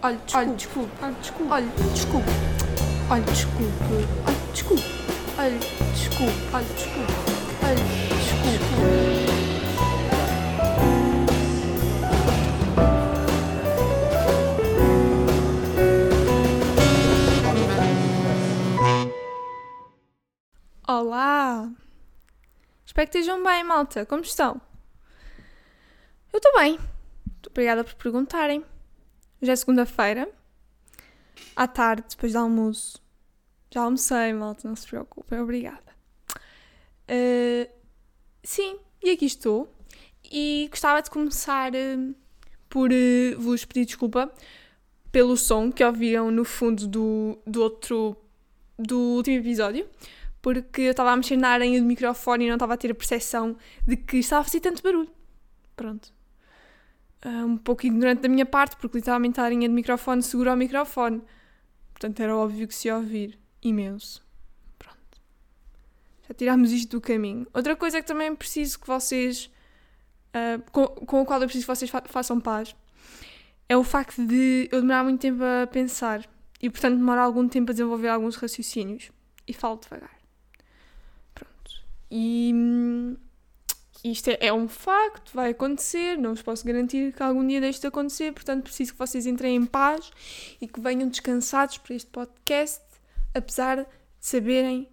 Olha, desculpe. Olha, desculpe. Olha, desculpe. Olha, desculpe. Olha, desculpe. Olha, desculpe. Olha, desculpe. Olha, desculpe. Olá! Espero que estejam bem, malta. Como estão? Eu estou bem. Obrigada por perguntarem. Hoje é segunda-feira. À tarde, depois do almoço. Já almocei, malta, não se preocupem. Obrigada. Uh, sim, e aqui estou. E gostava de começar uh, por uh, vos pedir desculpa pelo som que ouviram no fundo do, do outro. do último episódio porque eu estava a mexer na aranha do microfone e não estava a ter a percepção de que estava a fazer tanto barulho. Pronto. Uh, um pouco ignorante da minha parte, porque literalmente a aranha do microfone segura o microfone. Portanto, era óbvio que se ia ouvir imenso. Pronto. Já tirámos isto do caminho. Outra coisa que também preciso que vocês. Uh, com, com a qual eu preciso que vocês fa façam paz é o facto de eu demorar muito tempo a pensar e, portanto, demorar algum tempo a desenvolver alguns raciocínios e falo devagar. E isto é, é, um facto, vai acontecer, não vos posso garantir que algum dia deixe de acontecer, portanto preciso que vocês entrem em paz e que venham descansados para este podcast, apesar de saberem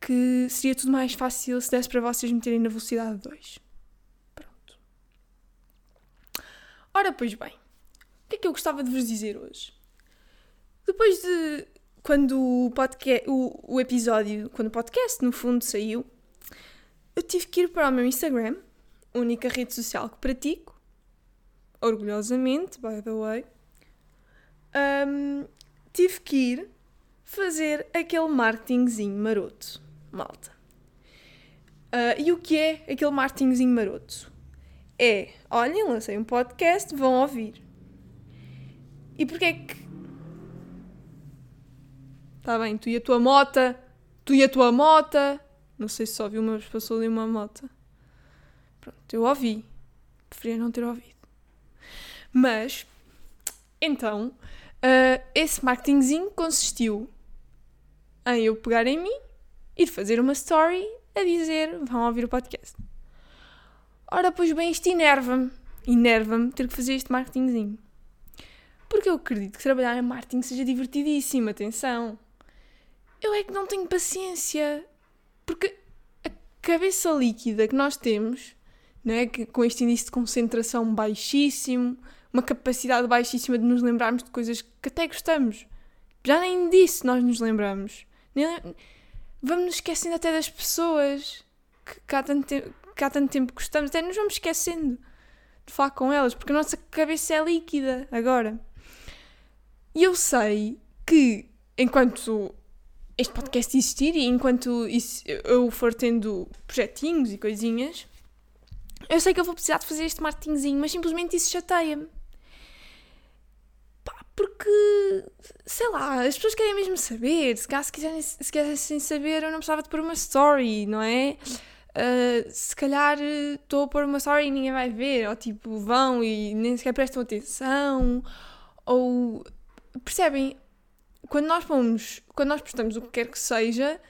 que seria tudo mais fácil se desse para vocês meterem na velocidade 2. Pronto. Ora, pois bem, o que é que eu gostava de vos dizer hoje? Depois de quando o, podcast, o, o episódio, quando o podcast no fundo saiu, eu tive que ir para o meu Instagram, única rede social que pratico, orgulhosamente, by the way. Um, tive que ir fazer aquele marketingzinho maroto, malta. Uh, e o que é aquele marketingzinho maroto? É, olhem, lancei um podcast, vão ouvir. E porquê é que. Está bem, tu e a tua mota, tu e a tua mota, não sei se só ouvi uma vez, passou ali uma moto. Pronto, eu ouvi. Preferia não ter ouvido. Mas, então, uh, esse marketingzinho consistiu em eu pegar em mim, ir fazer uma story a dizer vão ouvir o podcast. Ora, pois bem, isto enerva-me. Enerva-me ter que fazer este marketingzinho. Porque eu acredito que trabalhar em marketing seja divertidíssimo, atenção. Eu é que não tenho paciência. Porque a cabeça líquida que nós temos, né, que, com este índice de concentração baixíssimo, uma capacidade baixíssima de nos lembrarmos de coisas que até gostamos. Já nem disso nós nos lembramos. vamos nos esquecendo até das pessoas que, que, há tanto tempo, que há tanto tempo gostamos, até nos vamos esquecendo de falar com elas, porque a nossa cabeça é líquida agora. E eu sei que enquanto este podcast existir e enquanto isso, eu for tendo projetinhos e coisinhas, eu sei que eu vou precisar de fazer este marketingzinho, mas simplesmente isso chateia-me. Porque, sei lá, as pessoas querem mesmo saber. Se, se, quiserem, se quisessem saber, eu não precisava de pôr uma story, não é? Uh, se calhar estou a pôr uma story e ninguém vai ver, ou tipo, vão e nem sequer prestam atenção, ou percebem? Quando nós pomos, quando nós prestamos o que quer que seja,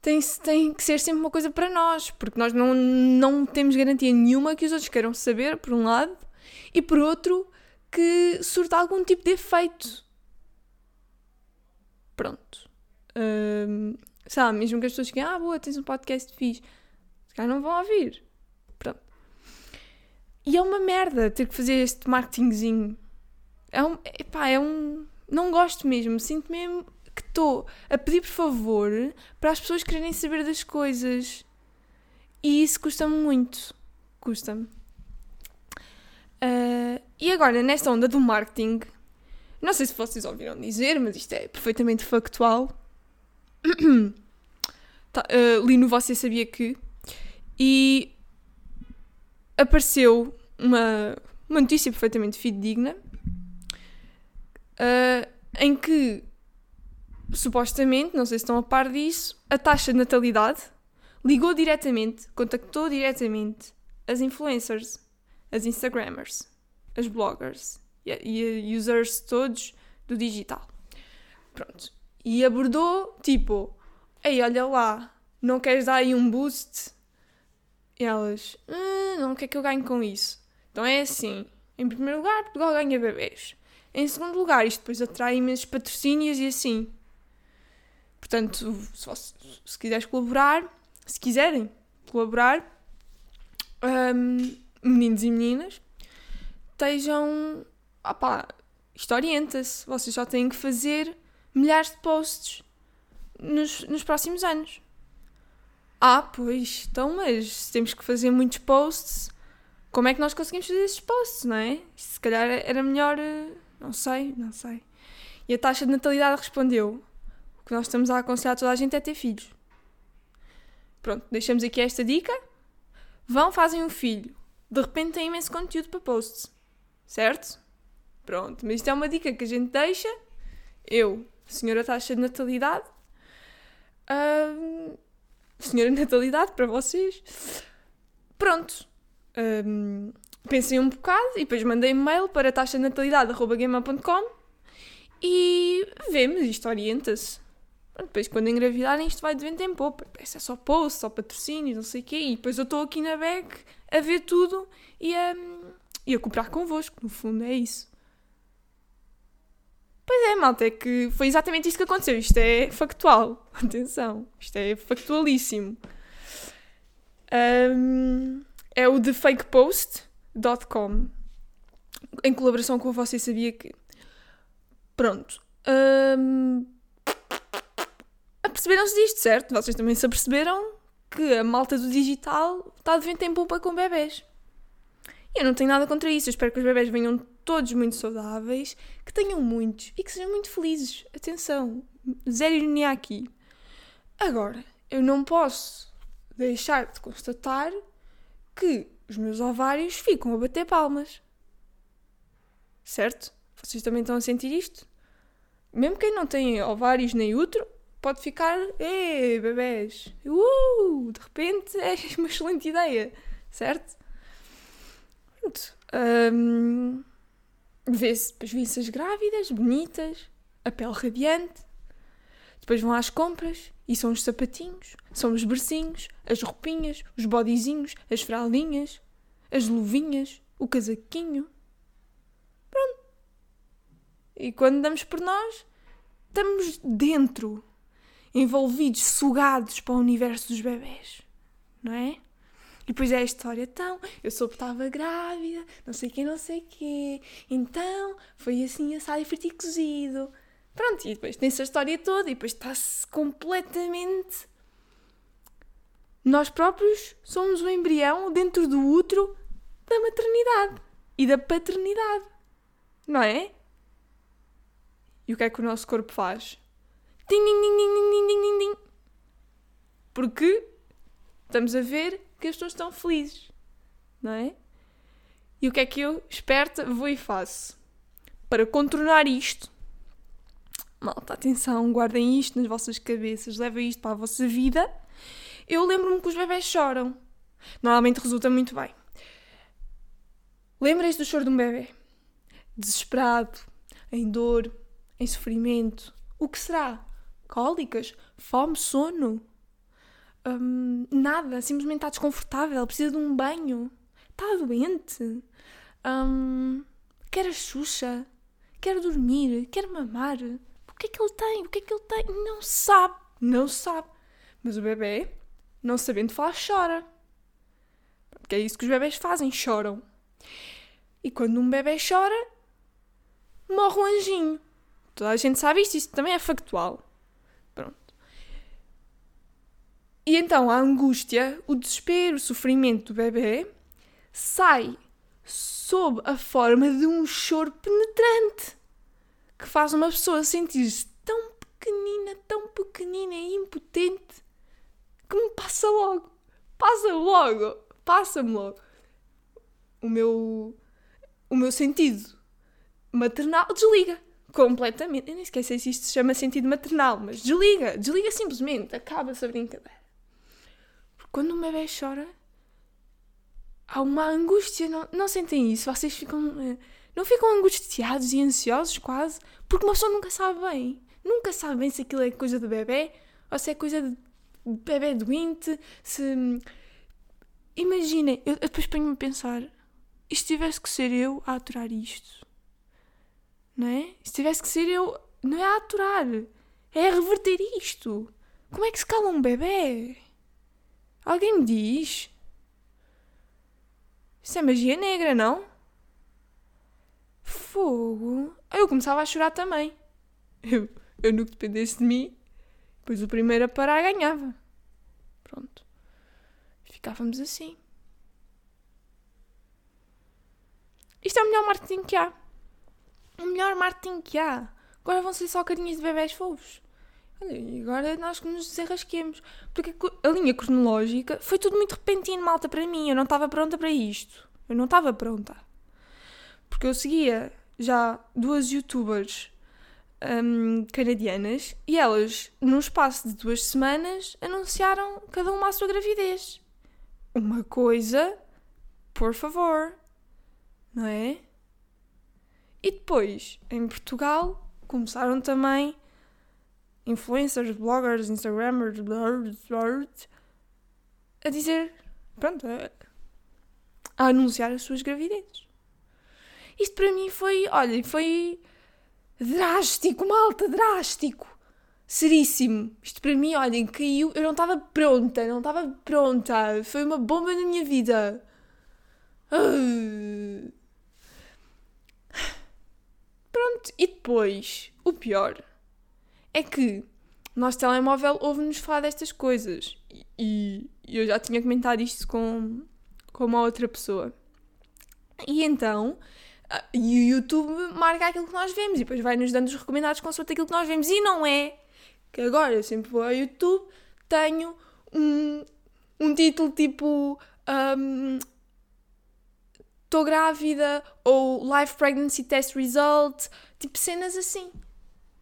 tem, tem que ser sempre uma coisa para nós, porque nós não, não temos garantia nenhuma que os outros queiram saber, por um lado, e por outro, que surta algum tipo de efeito. Pronto. Um, sabe, mesmo que as pessoas digam, ah, boa, tens um podcast fixe, os caras não vão ouvir. Pronto. E é uma merda ter que fazer este marketingzinho. É um, epá, é um não gosto mesmo, sinto mesmo que estou a pedir por favor para as pessoas quererem saber das coisas. E isso custa-me muito. Custa-me. Uh, e agora, nesta onda do marketing, não sei se vocês ouviram dizer, mas isto é perfeitamente factual. tá, uh, li no Você Sabia Que e apareceu uma, uma notícia perfeitamente fidedigna uh, em que supostamente, não sei se estão a par disso, a taxa de natalidade ligou diretamente, contactou diretamente as influencers, as Instagrammers, as bloggers e e users todos do digital. Pronto. E abordou tipo: Ei, olha lá, não queres dar aí um boost? E elas: hum, Não, o que é que eu ganho com isso? Então é assim: em primeiro lugar, Portugal ganha bebês. Em segundo lugar, isto depois atrai imensos patrocínios e assim. Portanto, se, se quiseres colaborar, se quiserem colaborar, um, meninos e meninas, estejam. Opá, isto orienta-se. Vocês só têm que fazer milhares de posts nos, nos próximos anos. Ah, pois, então, mas temos que fazer muitos posts. Como é que nós conseguimos fazer esses posts, não é? Se calhar era melhor. Não sei, não sei. E a taxa de natalidade respondeu: o que nós estamos a aconselhar toda a gente é ter filhos. Pronto, deixamos aqui esta dica. Vão, fazem um filho. De repente tem imenso conteúdo para posts. Certo? Pronto, mas isto é uma dica que a gente deixa. Eu, senhora taxa de natalidade. Uh, senhora natalidade para vocês. Pronto. Um, pensei um bocado e depois mandei e-mail para taxanatalidade.gmail.com e vemos, isto orienta-se. Depois, quando engravidarem, isto vai de vento em popa. Isso é só post, só patrocínios, não sei o quê. E depois eu estou aqui na BEC a ver tudo e a, e a cooperar convosco. No fundo, é isso. Pois é, malta, é que foi exatamente isso que aconteceu. Isto é factual. Atenção, isto é factualíssimo. Um, é o thefakepost.com em colaboração com Você Sabia Que. Pronto. Um, aperceberam-se disto, certo? Vocês também se aperceberam que a malta do digital está de vento em polpa com bebés. E eu não tenho nada contra isso. Eu espero que os bebés venham todos muito saudáveis, que tenham muitos e que sejam muito felizes. Atenção, zero ironia aqui. Agora, eu não posso deixar de constatar que os meus ovários ficam a bater palmas. Certo? Vocês também estão a sentir isto? Mesmo quem não tem ovários nem útero, pode ficar, ei, bebés, uh, de repente é uma excelente ideia, certo? Pronto. Um, Vê-se, as grávidas, bonitas, a pele radiante. Depois vão às compras e são os sapatinhos, são os bercinhos, as roupinhas, os bodyzinhos, as fraldinhas, as luvinhas, o casaquinho. Pronto. E quando damos por nós, estamos dentro envolvidos, sugados para o universo dos bebés, não é? E depois é a história, então, eu soube que estava grávida, não sei quem, não sei quê, então, foi assim assado e frito e cozido. Pronto, e depois tem-se a história toda e depois está-se completamente... Nós próprios somos o embrião dentro do útero da maternidade e da paternidade, não é? E o que é que o nosso corpo faz? Ding, ding, ding, ding, ding, ding, ding. Porque estamos a ver que as pessoas estão felizes, não é? E o que é que eu, esperta, vou e faço? Para contornar isto, malta, atenção, guardem isto nas vossas cabeças, levem isto para a vossa vida. Eu lembro-me que os bebés choram. Normalmente resulta muito bem. Lembrem-se do choro de um bebê. Desesperado, em dor, em sofrimento. O que será? cólicas, fome, sono. Um, nada, simplesmente está desconfortável, precisa de um banho, está doente, um, quer a Xuxa, quer dormir, quer mamar. O que é que ele tem? O que é que ele tem? Não sabe, não sabe. Mas o bebê, não sabendo falar, chora. Porque é isso que os bebés fazem, choram. E quando um bebê chora, morre um anjinho. Toda a gente sabe isto, isso também é factual. E então a angústia, o desespero, o sofrimento do bebê sai sob a forma de um choro penetrante que faz uma pessoa sentir-se tão pequenina, tão pequenina e impotente que me passa logo. Passa logo. Passa-me logo. O meu, o meu sentido maternal desliga completamente. Eu nem esqueci se isto se chama sentido maternal, mas desliga. Desliga simplesmente. Acaba-se a brincadeira. Quando um bebê chora, há uma angústia. Não, não sentem isso? Vocês ficam. Não ficam angustiados e ansiosos quase? Porque uma pessoa nunca sabe bem. Nunca sabe bem se aquilo é coisa do bebê ou se é coisa de bebê doente. Se. Imaginem, eu depois ponho-me a pensar: e se tivesse que ser eu a aturar isto? Não é? Se tivesse que ser eu. Não é a aturar, é a reverter isto. Como é que se cala um bebê? Alguém me diz? Isso é magia negra, não? Fogo. Eu começava a chorar também. Eu, eu no que dependesse de mim, depois o primeiro a parar ganhava. Pronto. Ficávamos assim. Isto é o melhor marketing que há. O melhor marketing que há. Agora vão ser só carinhas de bebés fofos. Olha, agora nós que nos desarrasquemos. Porque a linha cronológica foi tudo muito repentino, malta, para mim. Eu não estava pronta para isto. Eu não estava pronta. Porque eu seguia já duas youtubers um, canadianas e elas, num espaço de duas semanas, anunciaram cada uma a sua gravidez. Uma coisa, por favor, não é? E depois, em Portugal, começaram também influencers, bloggers, instagrammers, a dizer, pronto, a, a anunciar as suas gravidezes. Isto para mim foi, olha, foi drástico, malta, drástico. Seríssimo. Isto para mim, olhem, caiu. Eu não estava pronta, não estava pronta. Foi uma bomba na minha vida. Pronto, e depois, o pior é que o nosso telemóvel ouve-nos falar destas coisas. E, e eu já tinha comentado isto com, com uma outra pessoa. E então, e o YouTube marca aquilo que nós vemos e depois vai-nos dando os recomendados consoante aquilo que nós vemos. E não é que agora eu sempre vou ao YouTube, tenho um, um título tipo. Estou um, grávida ou Live Pregnancy Test Result, tipo cenas assim.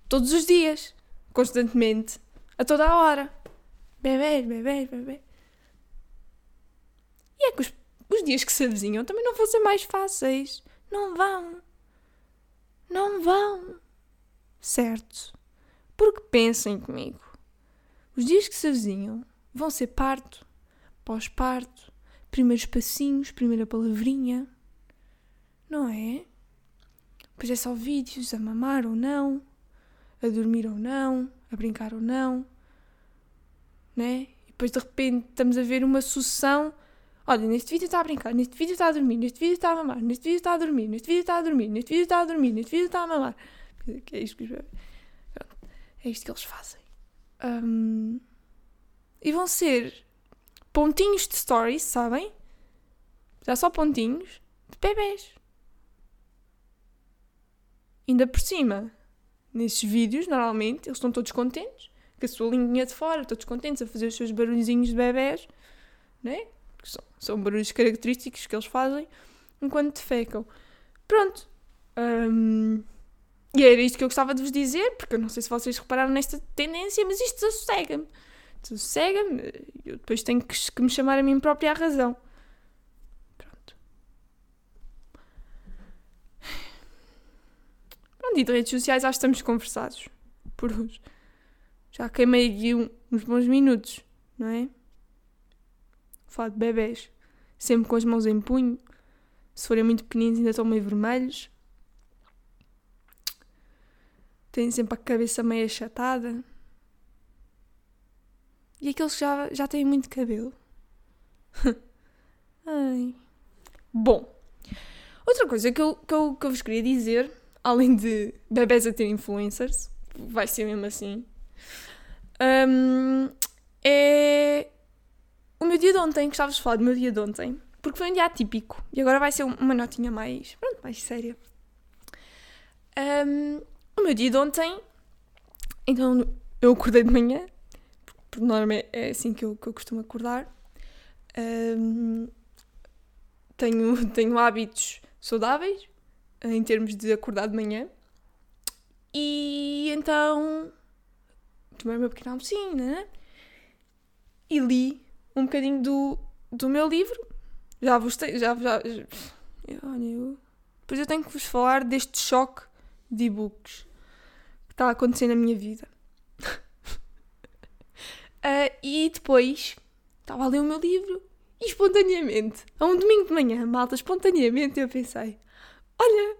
Todos os dias, constantemente, a toda a hora. Bebês, bebês, bebês. E é que os, os dias que se avizinham também não vão ser mais fáceis. Não vão. Não vão. Certo. Porque pensem comigo. Os dias que se avizinham vão ser parto, pós-parto, primeiros passinhos, primeira palavrinha. Não é? Pois é só vídeos a mamar ou não, a dormir ou não, a brincar ou não, né? E depois de repente estamos a ver uma sucessão Olha, neste vídeo está a brincar, neste vídeo está a dormir, neste vídeo está a mamar, neste vídeo está a dormir, neste vídeo está a dormir, neste vídeo está a dormir, neste vídeo está a mamar. É isto que, é isto que eles fazem. Um, e vão ser pontinhos de stories, sabem? Já só pontinhos de bebês. Ainda por cima, nesses vídeos, normalmente, eles estão todos contentes, com a sua linha de fora, todos contentes a fazer os seus barulhinhos de bebés, né? São, são barulhos característicos que eles fazem enquanto defecam. Pronto. Um, e era isto que eu gostava de vos dizer, porque eu não sei se vocês repararam nesta tendência, mas isto desassossega-me. Desassossega-me. Eu depois tenho que, que me chamar a mim própria à razão. Pronto. Pronto, e de redes sociais que estamos conversados. Por hoje. Já queimei aqui uns bons minutos, não é? Falar de bebés, sempre com as mãos em punho. Se forem muito pequeninos, ainda estão meio vermelhos. Têm sempre a cabeça meio achatada. E aqueles que já, já têm muito cabelo. Ai. Bom, outra coisa que eu, que, eu, que eu vos queria dizer, além de bebés a ter influencers, vai ser mesmo assim, um, é o meu dia de ontem, gostava de falar do meu dia de ontem, porque foi um dia atípico e agora vai ser uma notinha mais, pronto, mais séria. Um, o meu dia de ontem, então eu acordei de manhã, por norma é assim que eu, que eu costumo acordar. Um, tenho, tenho hábitos saudáveis em termos de acordar de manhã. E então tomei o meu pequeno almocinho, né? E li um bocadinho do, do meu livro. Já vos tenho. Já, já, eu Depois eu tenho que vos falar deste choque de e-books que está a acontecer na minha vida. uh, e depois estava a ler o meu livro e espontaneamente, a um domingo de manhã, malta, espontaneamente eu pensei: olha,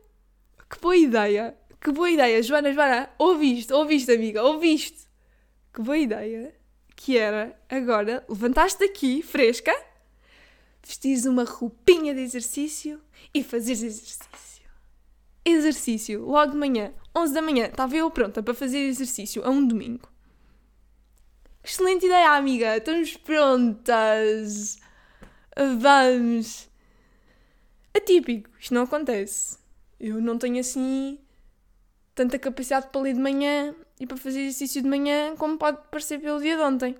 que boa ideia, que boa ideia, Joana, Joana, ouviste, ouviste, amiga, ouviste. Que boa ideia que era agora levantaste daqui, fresca, vestires uma roupinha de exercício e fazeres exercício. Exercício, logo de manhã, 11 da manhã, estava eu pronta para fazer exercício a um domingo. Excelente ideia, amiga, estamos prontas. Vamos. Atípico, isto não acontece. Eu não tenho assim tanta capacidade para ler de manhã e para fazer exercício de manhã como pode parecer pelo dia de ontem.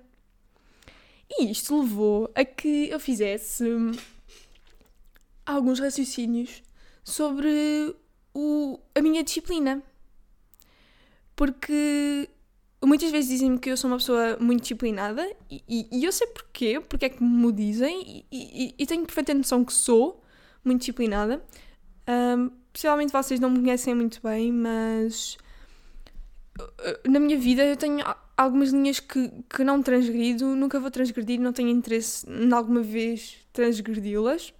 E isto levou a que eu fizesse alguns raciocínios sobre o, a minha disciplina. Porque muitas vezes dizem-me que eu sou uma pessoa muito disciplinada e, e, e eu sei porquê, porque é que me dizem e, e, tenho perfeita noção que sou muito disciplinada. Um, possivelmente vocês não me conhecem muito bem, mas na minha vida eu tenho algumas linhas que, que não transgrido, nunca vou transgredir, não tenho interesse em alguma vez transgredi-las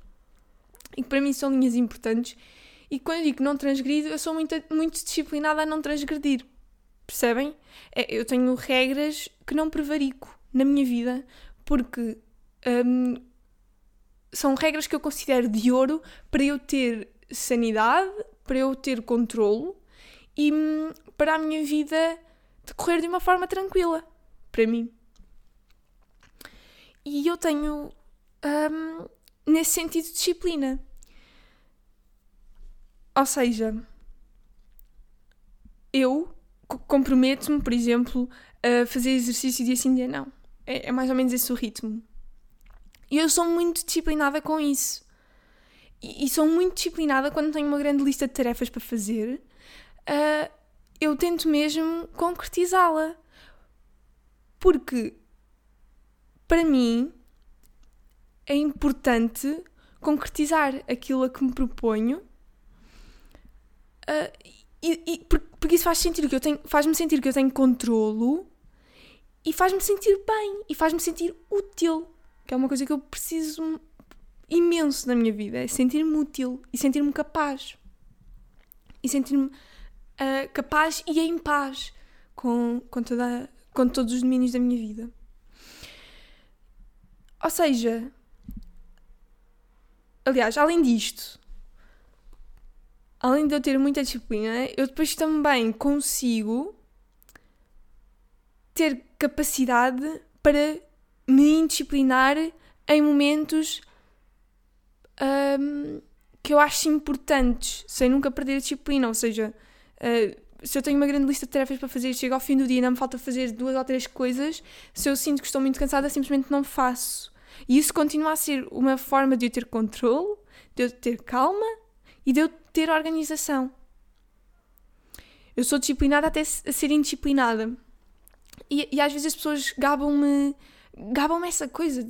e que para mim são linhas importantes. E quando eu digo não transgrido, eu sou muito, muito disciplinada a não transgredir. Percebem? É, eu tenho regras que não prevarico na minha vida porque hum, são regras que eu considero de ouro para eu ter sanidade, para eu ter controlo e hum, para a minha vida decorrer de uma forma tranquila. Para mim. E eu tenho, hum, nesse sentido, disciplina. Ou seja, eu comprometo-me, por exemplo, a fazer exercício dia sim, dia não. É, é, mais ou menos esse o ritmo. E eu sou muito disciplinada com isso. E, e, sou muito disciplinada quando tenho uma grande lista de tarefas para fazer. Uh, eu tento mesmo concretizá-la. Porque, para mim, é importante concretizar aquilo a que me proponho. Uh, e, e, porque isso faz sentir que eu tenho, faz-me sentir que eu tenho controlo e faz-me sentir bem e faz-me sentir útil, que é uma coisa que eu preciso imenso na minha vida, é sentir-me útil e sentir-me capaz. E sentir-me uh, capaz e em paz com, com, toda, com todos os domínios da minha vida. Ou seja, aliás, além disto, além de eu ter muita disciplina, eu depois também consigo ter capacidade para me indisciplinar em momentos um, que eu acho importantes, sem nunca perder a disciplina. Ou seja, uh, se eu tenho uma grande lista de tarefas para fazer, chego ao fim do dia não me falta fazer duas ou três coisas, se eu sinto que estou muito cansada, simplesmente não faço. E isso continua a ser uma forma de eu ter controle, de eu ter calma e de eu ter organização. Eu sou disciplinada até a ser indisciplinada. E, e às vezes as pessoas gabam-me gabam-me essa coisa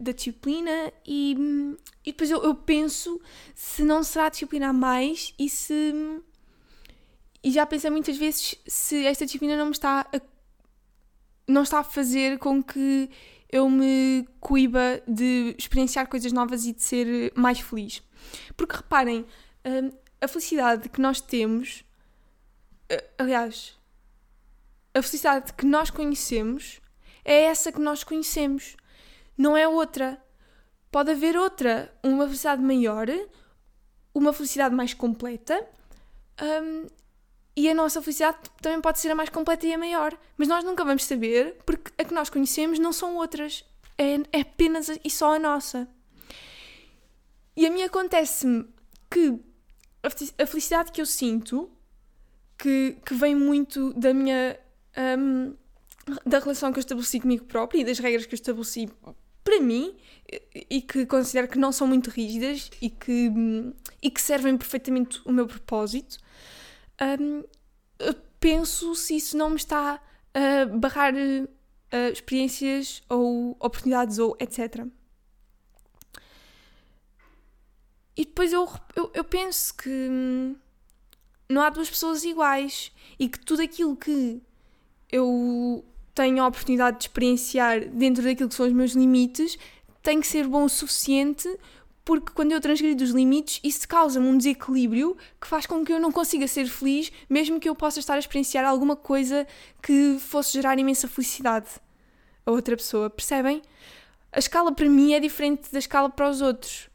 da disciplina e, e depois eu, eu, penso se não será disciplinar mais e se e já pensei muitas vezes se esta disciplina não me está a, não está a fazer com que eu me coiba de experienciar coisas novas e de ser mais feliz. Porque reparem hum, a felicidade que nós temos, eh, aliás, a felicidade que nós conhecemos é essa que nós conhecemos, não é outra. Pode haver outra, uma felicidade maior, uma felicidade mais completa, um, e a nossa felicidade também pode ser a mais completa e a maior. Mas nós nunca vamos saber, porque a que nós conhecemos não são outras, é, é apenas e só a nossa. E a mim acontece-me que a felicidade que eu sinto, que, que vem muito da minha. Um, da relação que eu estabeleci comigo própria e das regras que eu estabeleci para mim e que considero que não são muito rígidas e que, e que servem perfeitamente o meu propósito, um, penso se isso não me está a barrar uh, experiências ou oportunidades ou etc. e depois eu, eu, eu penso que hum, não há duas pessoas iguais e que tudo aquilo que eu tenho a oportunidade de experienciar dentro daquilo que são os meus limites tem que ser bom o suficiente porque quando eu transgrido os limites, isso causa-me um desequilíbrio que faz com que eu não consiga ser feliz, mesmo que eu possa estar a experienciar alguma coisa que fosse gerar imensa felicidade a outra pessoa. Percebem? A escala para mim é diferente da escala para os outros.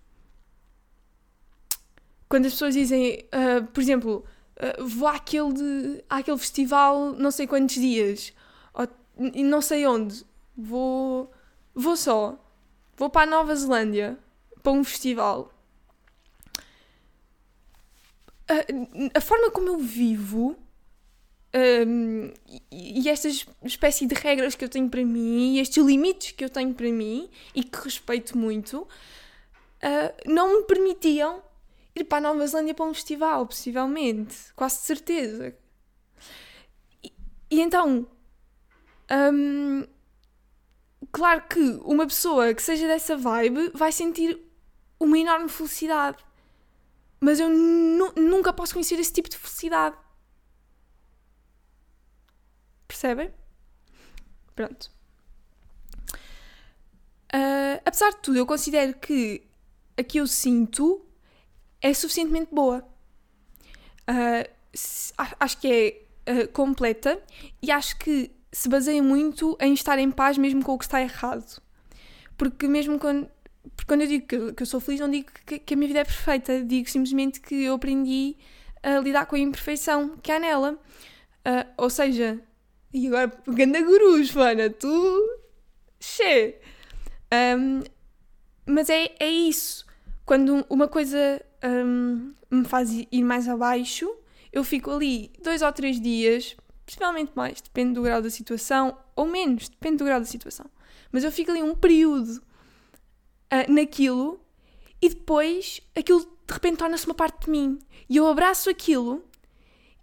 Quando as pessoas dizem, uh, por exemplo, uh, vou àquele, de, àquele festival não sei quantos dias, e não sei onde, vou, vou só, vou para a Nova Zelândia para um festival. A, a forma como eu vivo um, e, e esta espécie de regras que eu tenho para mim, e estes limites que eu tenho para mim e que respeito muito, uh, não me permitiam ir para a Nova Zelândia para um festival, possivelmente, quase de certeza. E, e então, um, claro que uma pessoa que seja dessa vibe vai sentir uma enorme felicidade. Mas eu nu nunca posso conhecer esse tipo de felicidade. Percebem? Pronto. Uh, apesar de tudo, eu considero que a que eu sinto é suficientemente boa. Uh, acho que é uh, completa e acho que se baseia muito em estar em paz mesmo com o que está errado. Porque mesmo quando porque quando eu digo que, que eu sou feliz, não digo que, que, a minha vida é perfeita, digo simplesmente que eu aprendi a lidar com a imperfeição que há nela. Uh, ou seja, e agora pegando a gurus, Fana, tu. Xê! Um, mas é, é isso. Quando uma coisa um, me faz ir mais abaixo, eu fico ali dois ou três dias, possivelmente mais, depende do grau da situação, ou menos, depende do grau da situação. Mas eu fico ali um período uh, naquilo e depois aquilo de repente torna-se uma parte de mim. E eu abraço aquilo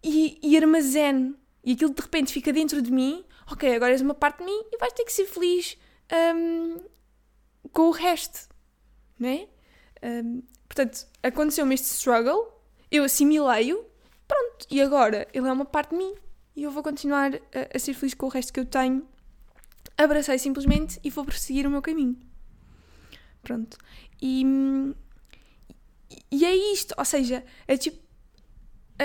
e, e armazeno. E aquilo de repente fica dentro de mim. Ok, agora és uma parte de mim e vais ter que ser feliz um, com o resto. Né? Um, portanto, aconteceu-me este struggle, eu assimilei-o, pronto, e agora ele é uma parte de mim e eu vou continuar a, a ser feliz com o resto que eu tenho. Abracei simplesmente e vou prosseguir o meu caminho. Pronto. E, e é isto, ou seja, é tipo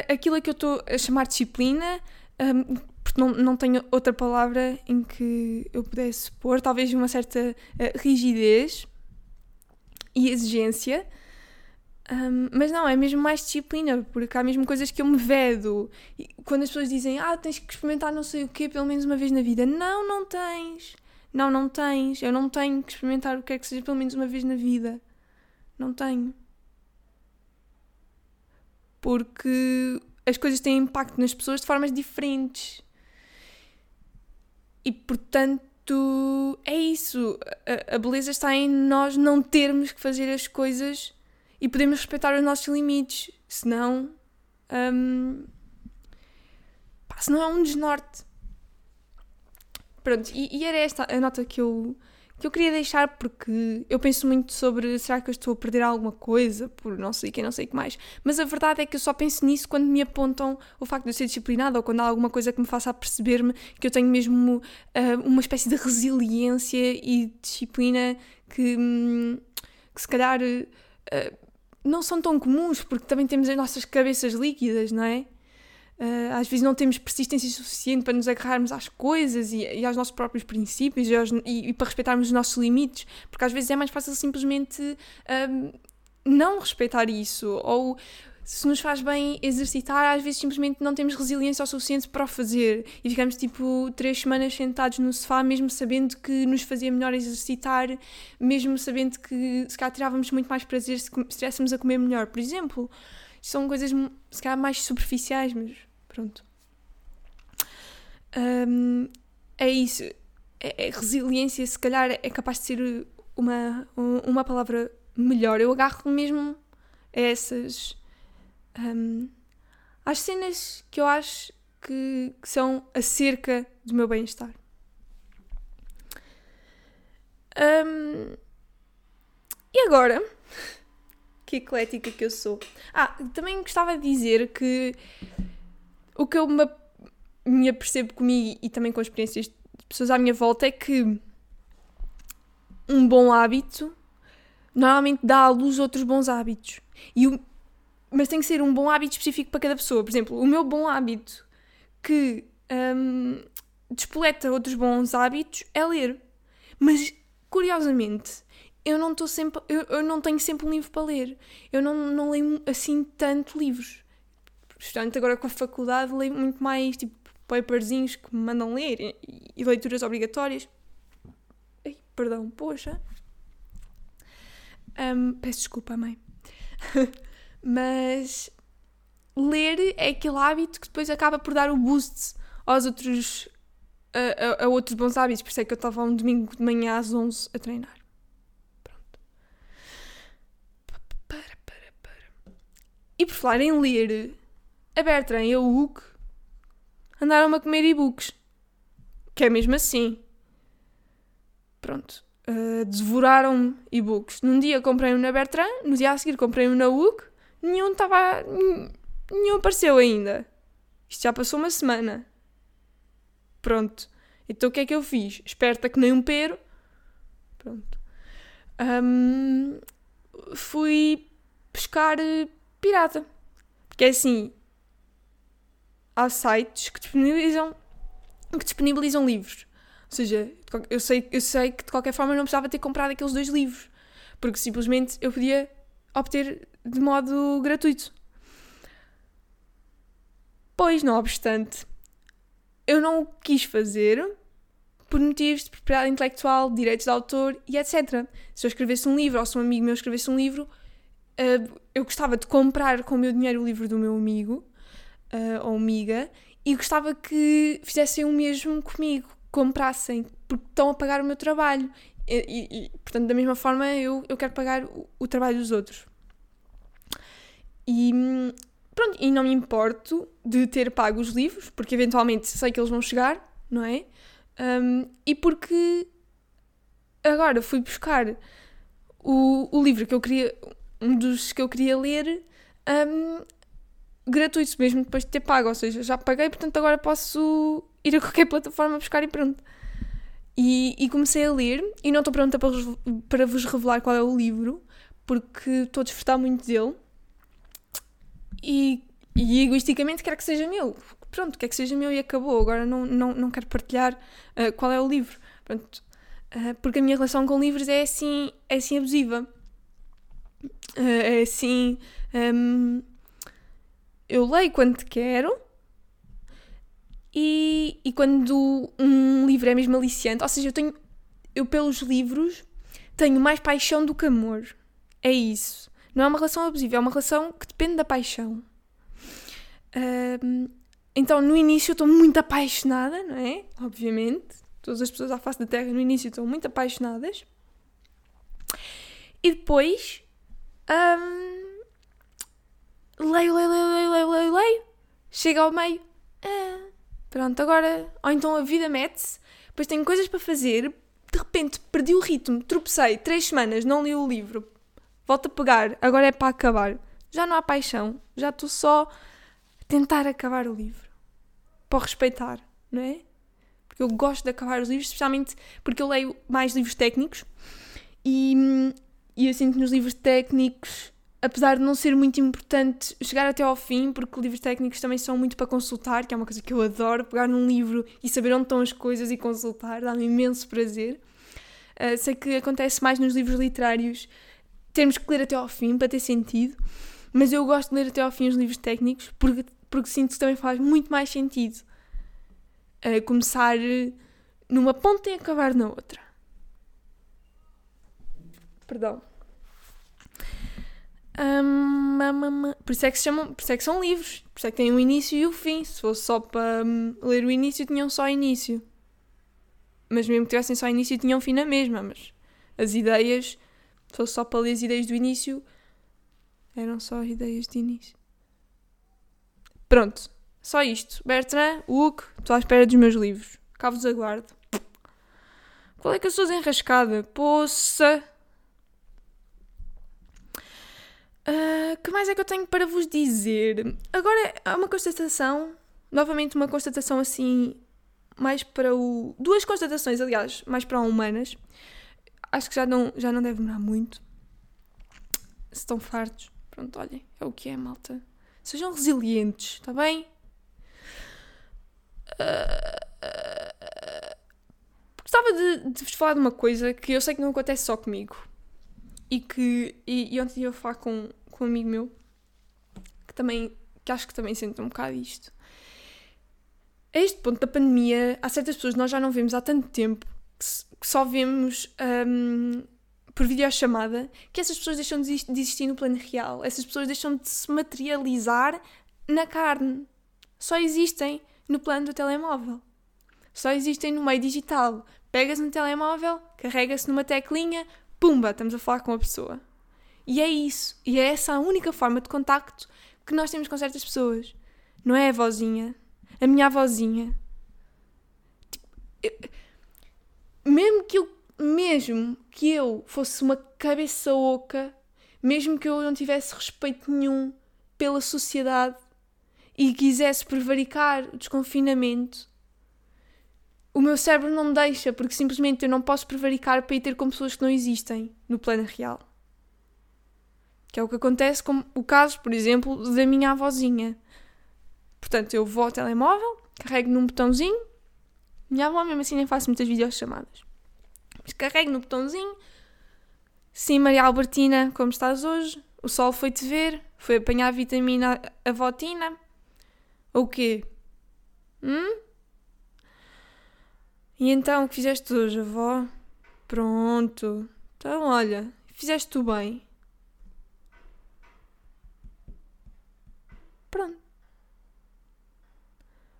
aquilo que eu estou a chamar disciplina, um, porque não, não tenho outra palavra em que eu pudesse pôr, talvez uma certa uh, rigidez e exigência. Um, mas não, é mesmo mais disciplina, porque há mesmo coisas que eu me vedo. E quando as pessoas dizem, ah, tens que experimentar não sei o quê pelo menos uma vez na vida. Não, não tens. Não, não tens. Eu não tenho que experimentar o que é que seja pelo menos uma vez na vida. Não tenho. Porque as coisas têm impacto nas pessoas de formas diferentes. E portanto, é isso. A, a beleza está em nós não termos que fazer as coisas e podemos respeitar os nossos limites. Senão. Um, pá, senão é um desnorte. Pronto, e, e, era esta a nota que eu, que eu queria deixar porque eu penso muito sobre será que eu estou a perder alguma coisa por não sei quem, não sei o que mais. Mas a verdade é que eu só penso nisso quando me apontam o facto de eu ser disciplinada ou quando há alguma coisa que me faça perceber-me que eu tenho mesmo uh, uma espécie de resiliência e disciplina que, hum, que se calhar uh, não são tão comuns porque também temos as nossas cabeças líquidas, não é? Uh, às vezes não temos persistência suficiente para nos agarrarmos às coisas e, e aos nossos próprios princípios e, aos, e, e, para respeitarmos os nossos limites, porque às vezes é mais fácil simplesmente não respeitar isso, ou se nos faz bem exercitar, às vezes simplesmente não temos resiliência o suficiente para o fazer e ficamos tipo três semanas sentados no sofá, mesmo sabendo que nos fazia melhor exercitar, mesmo sabendo que se calhar tirávamos muito mais prazer se estivéssemos a comer melhor, por exemplo. São coisas se calhar mais superficiais, mas pronto. Um, é isso. É, é, resiliência, se calhar, é capaz de ser uma, uma palavra melhor. Eu agarro mesmo a essas. Um, às cenas que eu acho que, que são acerca do meu bem-estar. Um, e agora que eclética que eu sou. Ah, também gostava de dizer que o que eu me, me apercebo comigo e também com experiências de pessoas à minha volta é que um bom hábito normalmente dá à luz outros bons hábitos. E o, mas tem que ser um bom hábito específico para cada pessoa. Por exemplo, o meu bom hábito que um, despoleta outros bons hábitos é ler. Mas, curiosamente, eu não sempre. Eu, eu, não tenho sempre um livro para ler. Eu não, não leio assim tanto livros. Portanto, agora com a faculdade leio muito mais tipo paperzinhos que me mandam ler e, e leituras obrigatórias. Ai, perdão, poxa. Um, peço desculpa, mãe. Mas ler é aquele hábito que depois acaba por dar o boost aos outros, a, a, a outros bons hábitos. Por isso é que eu estava um domingo de manhã às 11 a treinar. Pronto. Para, para, para. E por falar em ler, a Bertrand e a Hugo andaram a comer e-books. Que é mesmo assim. Pronto. Uh, devoraram e-books. Num dia comprei um na Bertrand, no dia a seguir comprei um na Hugo. Nenhum estava. Nenhum apareceu ainda. Isto já passou uma semana. Pronto. Então o que é que eu fiz? Esperta que nem um pero. Pronto. Um, fui pescar eh, pirata. Porque é assim, há sites que disponibilizam, que disponibilizam livros. Ou seja, eu sei, eu sei que de qualquer forma eu não precisava ter comprado aqueles dois livros, porque simplesmente eu podia obter de modo gratuito. Pois, não obstante, eu não o quis fazer por motivos de propriedade intelectual, direitos de autor e etc. Se eu escrevesse um livro ou se um amigo meu escrevesse um livro, eh, eu gostava de comprar com o meu dinheiro o livro do meu amigo uh, ou amiga e gostava que fizessem o mesmo comigo, comprassem, porque estão a pagar o meu trabalho. E, e, e portanto, da mesma forma, eu, eu quero pagar o, o, trabalho dos outros. E pronto, e não me importo de ter pago os livros, porque eventualmente sei que eles vão chegar, não é? Um, e porque agora fui buscar o, o livro que eu queria, um dos que eu queria ler, um, gratuito, mesmo depois de ter pago. Ou seja, já paguei, portanto agora posso ir a qualquer plataforma buscar e pronto. E, e comecei a ler, e não estou pronta para, para vos revelar qual é o livro, porque estou a desfrutar muito dele. E, e egoisticamente quero que seja meu. Pronto, quer que seja meu e acabou. Agora não, não, não quero partilhar uh, qual é o livro. Pronto, uh, porque a minha relação com livros é assim, é assim abusiva. Uh, é assim. Um, eu leio quando quero e, e quando um livro é mesmo aliciante, ou seja, eu tenho, eu pelos livros tenho mais paixão do que amor. É isso. Não é uma relação abusiva, é uma relação que depende da paixão. Um, então, no início, eu estou muito apaixonada, não é? Obviamente. Todas as pessoas à face da Terra, no início, estão muito apaixonadas. E depois. Um, leio, leio, leio, leio, leio, leio, leio, chega ao meio, ah, pronto, agora, ou então a vida mete-se, depois tenho coisas para fazer, de repente perdi o ritmo, tropecei, três semanas, não li o livro, volto a pegar, agora é para acabar. Já não há paixão, já estou só a tentar acabar o livro, para respeitar, não é? Porque eu gosto de acabar os livros, especialmente porque eu leio mais livros técnicos. E, e eu sinto nos livros técnicos apesar de não ser muito importante chegar até ao fim, porque livros técnicos também são muito para consultar, que é uma coisa que eu adoro, pegar num livro e saber onde estão as coisas e consultar, dá-me imenso prazer. Uh, sei que acontece mais nos livros literários, termos que ler até ao fim para ter sentido, mas eu gosto de ler até ao fim os livros técnicos porque, porque sinto que também faz muito mais sentido uh, começar numa ponta e acabar na outra. Perdão. Um, por, isso é que se chamam, por isso é que são livros, por isso é que têm o início e o fim. Se fosse só para um, ler o início, tinham só início. Mas mesmo que tivessem só início, tinham fim na mesma. Mas as ideias, se fosse só para ler as ideias do início, eram só ideias de início. Pronto, só isto. Bertrand, Hugo, estou à espera dos meus livros. Cá vos aguardo. Qual é que eu sou desenrascada? Poça! Uh, que mais é que eu tenho para vos dizer? Agora há uma constatação, novamente uma constatação assim, mais para o. Duas constatações, aliás, mais para humanas. Acho que já não, já não deve demorar muito. Se estão fartos, pronto, olhem, é o que é, malta. Sejam resilientes, está bem? Uh, gostava de, de vos falar de uma coisa que eu sei que não acontece só comigo e que e, e ontem eu falar com, com um amigo meu que também que acho que também sente um bocado isto. A este ponto da pandemia, há certas pessoas que nós já não vemos há tanto tempo que, que só vemos um, por videochamada que essas pessoas deixam de existir no plano real. Essas pessoas deixam de se materializar na carne. Só existem no plano do telemóvel. Só existem no meio digital. Pegas no telemóvel, carrega-se numa teclinha, pumba, estamos a falar com a pessoa. E é isso. E é essa a única forma de contacto que nós temos com certas pessoas. Não é a vozinha. A minha avózinha. Tipo, eu, mesmo que eu mesmo que eu fosse uma cabeça oca, mesmo que eu não tivesse respeito nenhum pela sociedade e quisesse prevaricar o desconfinamento, o meu cérebro não me deixa, porque simplesmente eu não posso prevaricar para ir ter com pessoas que não existem no plano real. Que é o que acontece com o caso, por exemplo, da minha avózinha. Portanto, eu vou ao telemóvel, carrego num botãozinho. Minha avó, mesmo assim, nem faço muitas videochamadas. Mas carrego no botãozinho. Sim, Maria Albertina, como estás hoje? O sol foi-te ver, foi apanhar a vitamina avotina. Ou o quê? Hum? E então, o que fizeste hoje, avó? Pronto. Então, olha, fizeste tu bem. Pronto.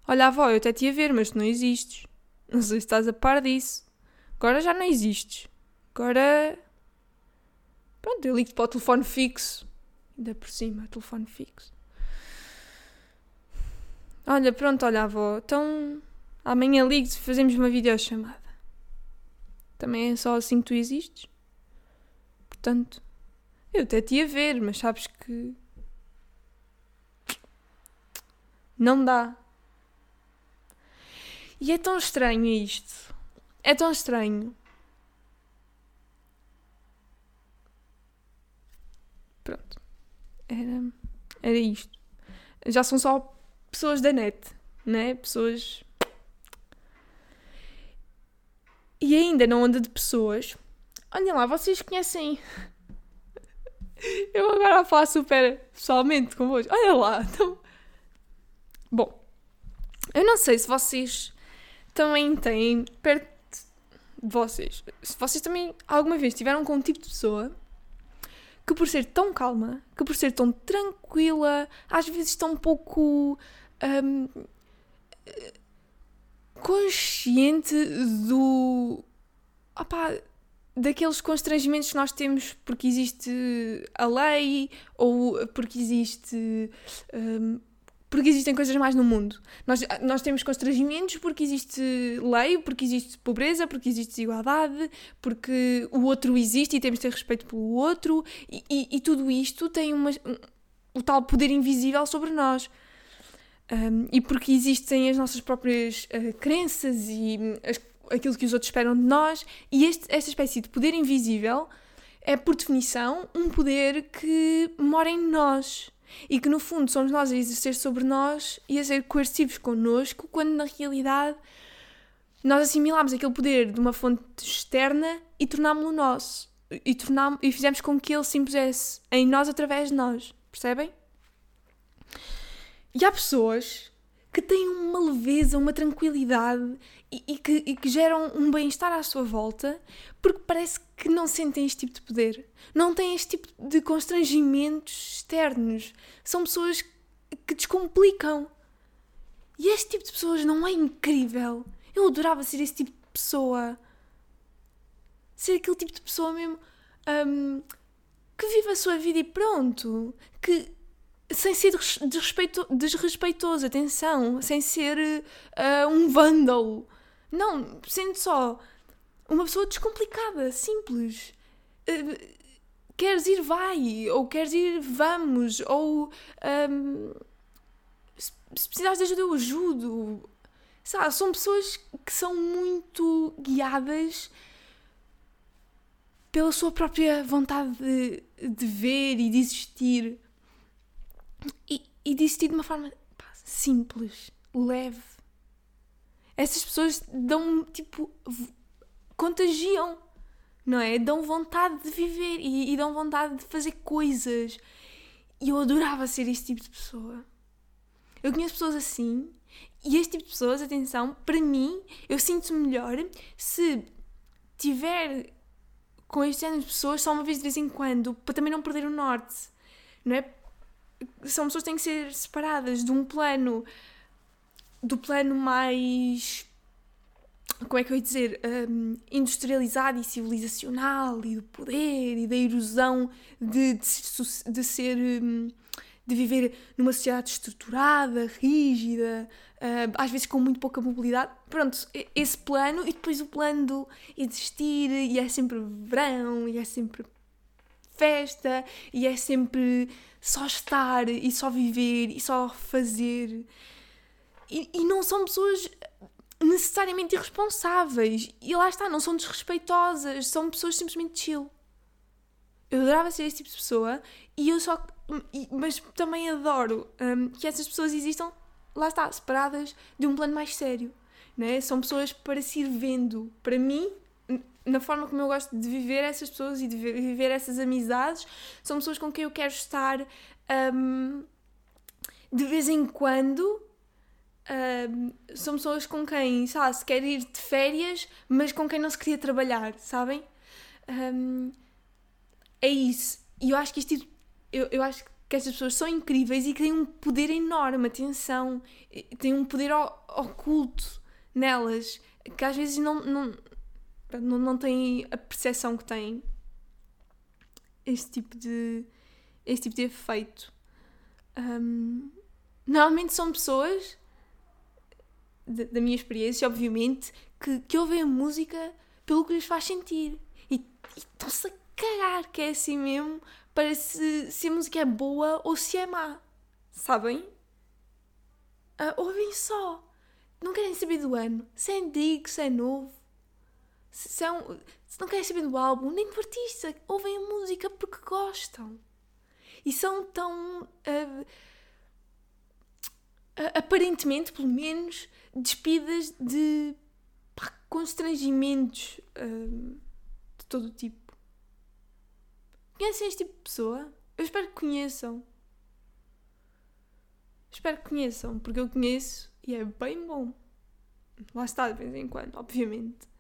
Olha, avó, eu até te ia ver, mas tu não existes. Não sei se estás a par disso. Agora já não existes. Agora. Pronto, eu ligo-te para o telefone fixo. Ainda por cima, telefone fixo. Olha, pronto, olha, avó. Então Amanhã ligo-te fazemos uma videochamada. Também é só assim que tu existes. Portanto, eu até te ia ver, mas sabes que. Não dá. E é tão estranho isto. É tão estranho. Pronto. Era, era isto. Já são só pessoas da net, né? Pessoas e ainda não anda de pessoas. Olhem lá, vocês conhecem. Eu agora a falar super pessoalmente convosco. Olha lá. Então... Bom, eu não sei se vocês também têm perto de vocês. Se vocês também alguma vez tiveram com um tipo de pessoa que por ser tão calma, que por ser tão tranquila, às vezes tão pouco. Um, consciente do. Opá, daqueles constrangimentos que nós temos porque existe a lei ou porque existe. Um, porque existem coisas mais no mundo. Nós, nós temos constrangimentos porque existe lei, porque existe pobreza, porque existe desigualdade, porque o outro existe e temos de ter respeito pelo outro, e, e, e tudo isto tem uma, um, o tal poder invisível sobre nós. Um, e porque existem as nossas próprias uh, crenças e hum, as, aquilo que os outros esperam de nós, e este, esta espécie de poder invisível é, por definição, um poder que mora em nós e que, no fundo, somos nós a exercer sobre nós e a ser coercivos connosco, quando na realidade nós assimilámos aquele poder de uma fonte externa e tornámo-lo nosso. E, tornámo, e fizemos com que ele se impusesse em nós através de nós. Percebem? E há pessoas que têm uma leveza, uma tranquilidade e, e, que, e que, geram um bem-estar à sua volta porque parece que não sentem este tipo de poder. Não têm este tipo de constrangimentos externos. São pessoas que descomplicam. E este tipo de pessoas não é incrível? Eu adorava ser esse tipo de pessoa. Ser aquele tipo de pessoa mesmo. Um, que vive a sua vida e pronto. Que sem ser desrespeito, desrespeitoso, atenção, sem ser uh, um vândalo. Não, sendo só uma pessoa descomplicada, simples, uh, queres ir, vai, ou queres ir, vamos, ou um, se, se precisares de ajuda, eu ajudo. Sabe, são pessoas que são muito guiadas pela sua própria vontade de, de ver e de existir. E, e de uma forma pá, simples, leve. Essas pessoas dão, tipo, contagiam, não é? Dão vontade de viver e, e dão vontade de fazer coisas. E eu adorava ser este tipo de pessoa. Eu conheço pessoas assim e este tipo de pessoas, atenção, para mim, eu sinto-me melhor se tiver com este género de pessoas só uma vez de vez em quando, para também não perder o norte, não é? São pessoas que têm que ser separadas de um plano, do plano mais como é que eu ia dizer, um, industrializado e civilizacional e do poder e da erosão de, de, de ser, um, de viver numa sociedade estruturada, rígida, uh, às vezes com muito pouca mobilidade. Pronto, esse plano e depois o plano do existir e é sempre verão e é sempre festa e é sempre só estar e só viver e só fazer. E, e não são pessoas necessariamente irresponsáveis. E lá está, não são desrespeitosas, são pessoas simplesmente chill. Eu adorava ser esse tipo de pessoa e eu só. Mas também adoro um, que essas pessoas existam, lá está, separadas de um plano mais sério. Né? São pessoas para se ir vendo. Para mim, na forma como eu gosto de viver essas pessoas e de viver essas amizades, são pessoas com quem eu quero estar um, de vez em quando Uh, são pessoas com quem, sabe, se quer ir de férias, mas com quem não se queria trabalhar, sabem? Um, é isso. E eu acho que isto, eu, eu acho que estas pessoas são incríveis e que têm um poder enorme, atenção, têm um poder oculto nelas, que às vezes não, não, não, não têm a percepção que têm este tipo de, este tipo de efeito. Um, normalmente são pessoas da minha experiência, obviamente, que, que ouvem a música pelo que lhes faz sentir. E, estão-se a cagar que é assim mesmo para se, se a música é boa ou se é má. Sabem? Uh, ouvem só. Não querem saber do ano. Se é antigo, se é novo. Se, um, se não querem saber do álbum, nem do artista. Ouvem a música porque gostam. E são tão. Uh, aparentemente, pelo menos, despidas de pá, constrangimentos hum, de todo o tipo. Conhecem este tipo de pessoa? Eu espero que conheçam. Espero que conheçam, porque eu conheço e é bem bom. Lá está, de vez em quando, obviamente.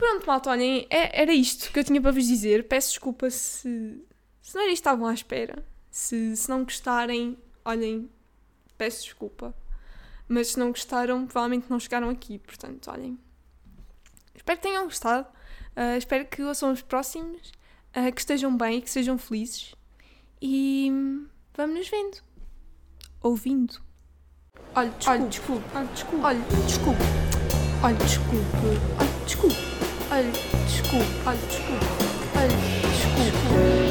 Pronto, malta, olhem, é, era isto que eu tinha para vos dizer. Peço desculpa se, se não era isto que estavam à espera. Se, se não gostarem, olhem, peço desculpa. Mas se não gostaram, provavelmente não chegaram aqui. Portanto, olhem. Espero que tenham gostado. Uh, espero que ouçam os próximos. Uh, que estejam bem, que sejam felizes. E vamos nos vendo. Ouvindo. Olha, desculpe. Olha, desculpe. Olha, desculpe. Olha, desculpe. Olha, desculpe. 축구, 아 축구, 아 축구.